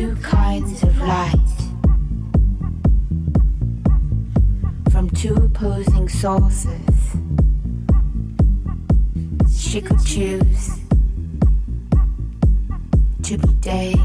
two kinds of light from two opposing sources. She could choose to be day.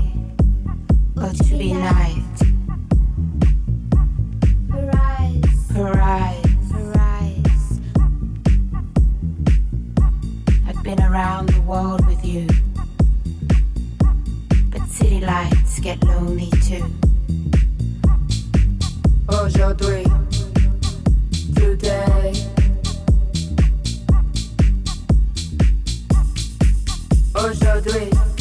how do.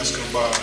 Is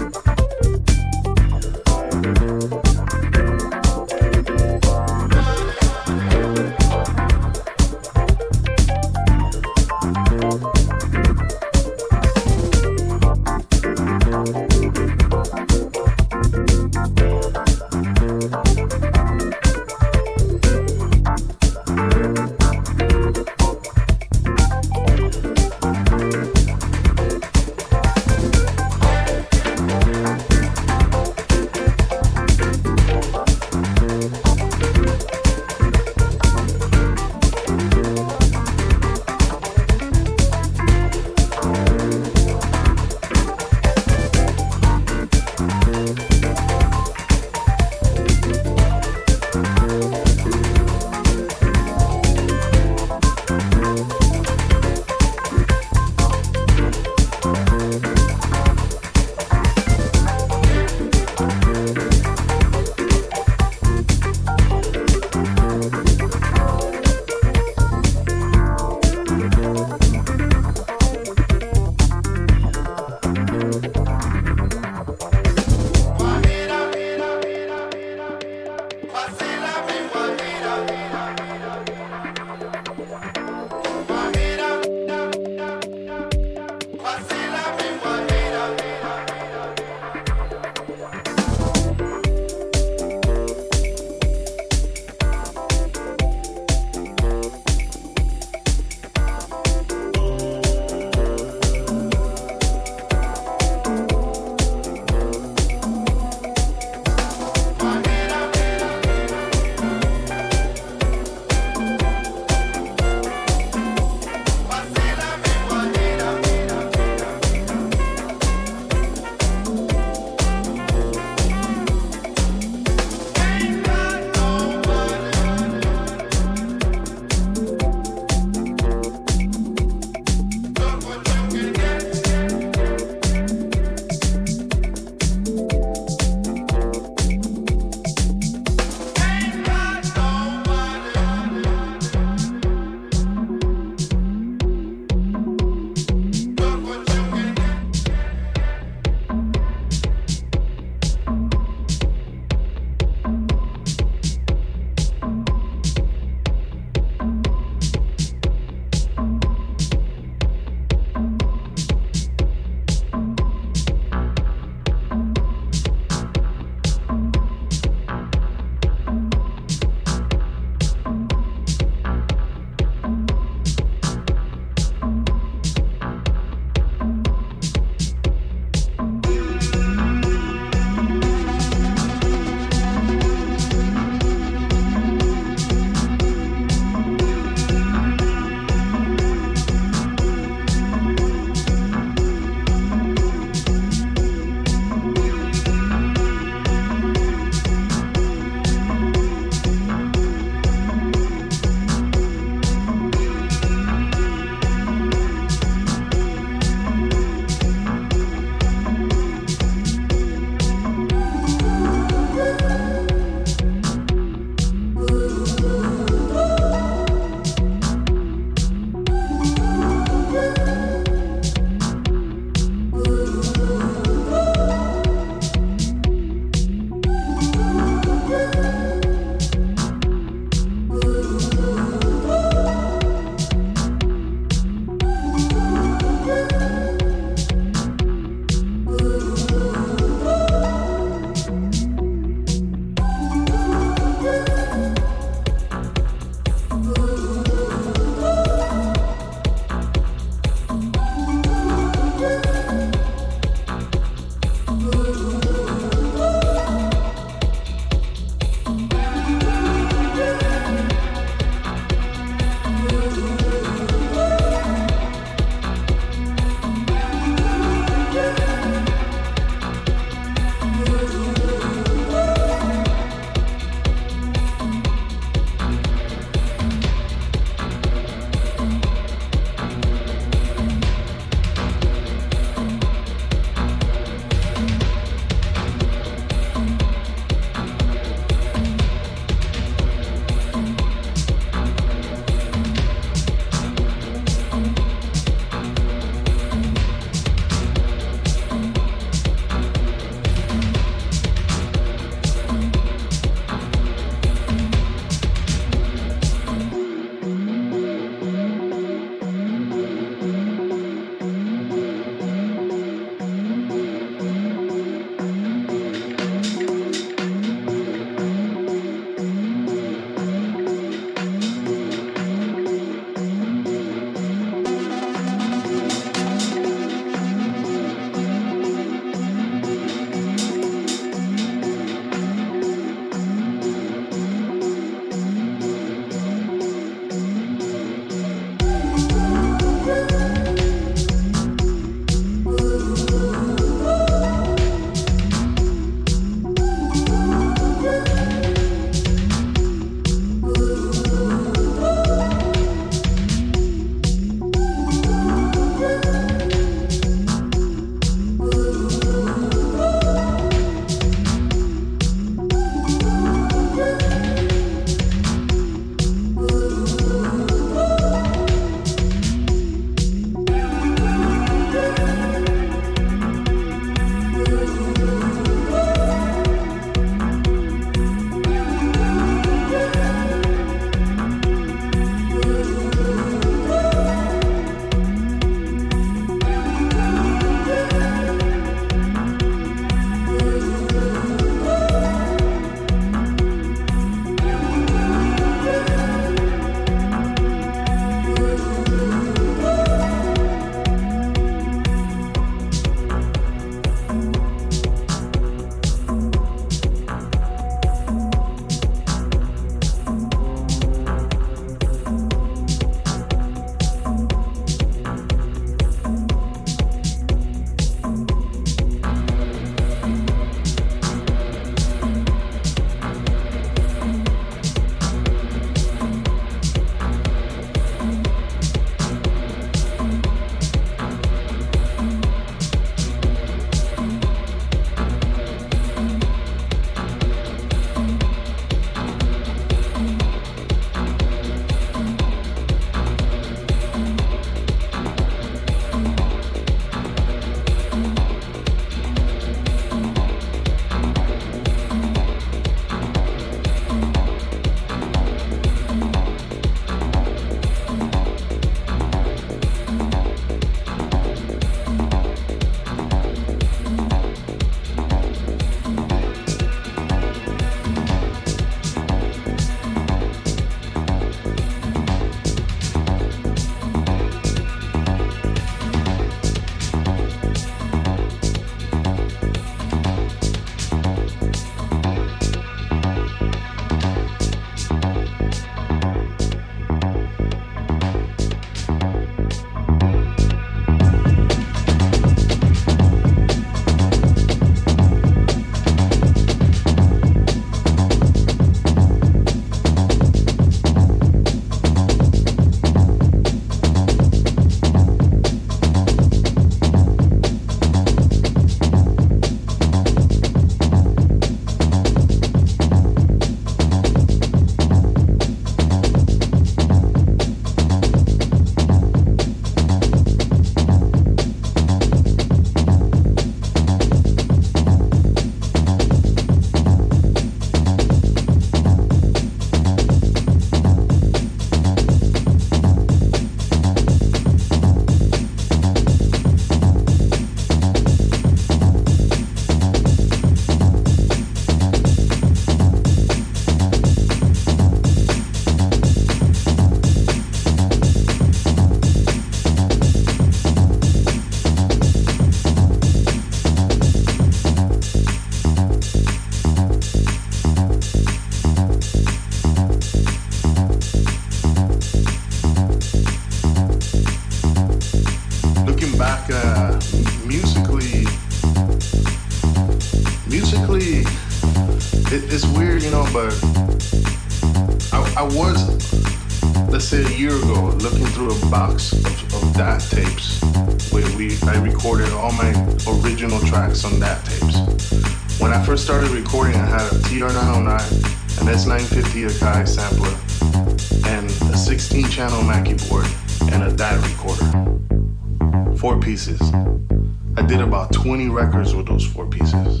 20 records with those four pieces.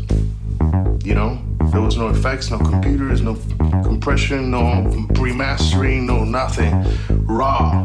You know, there was no effects, no computers, no compression, no remastering, no nothing. Raw.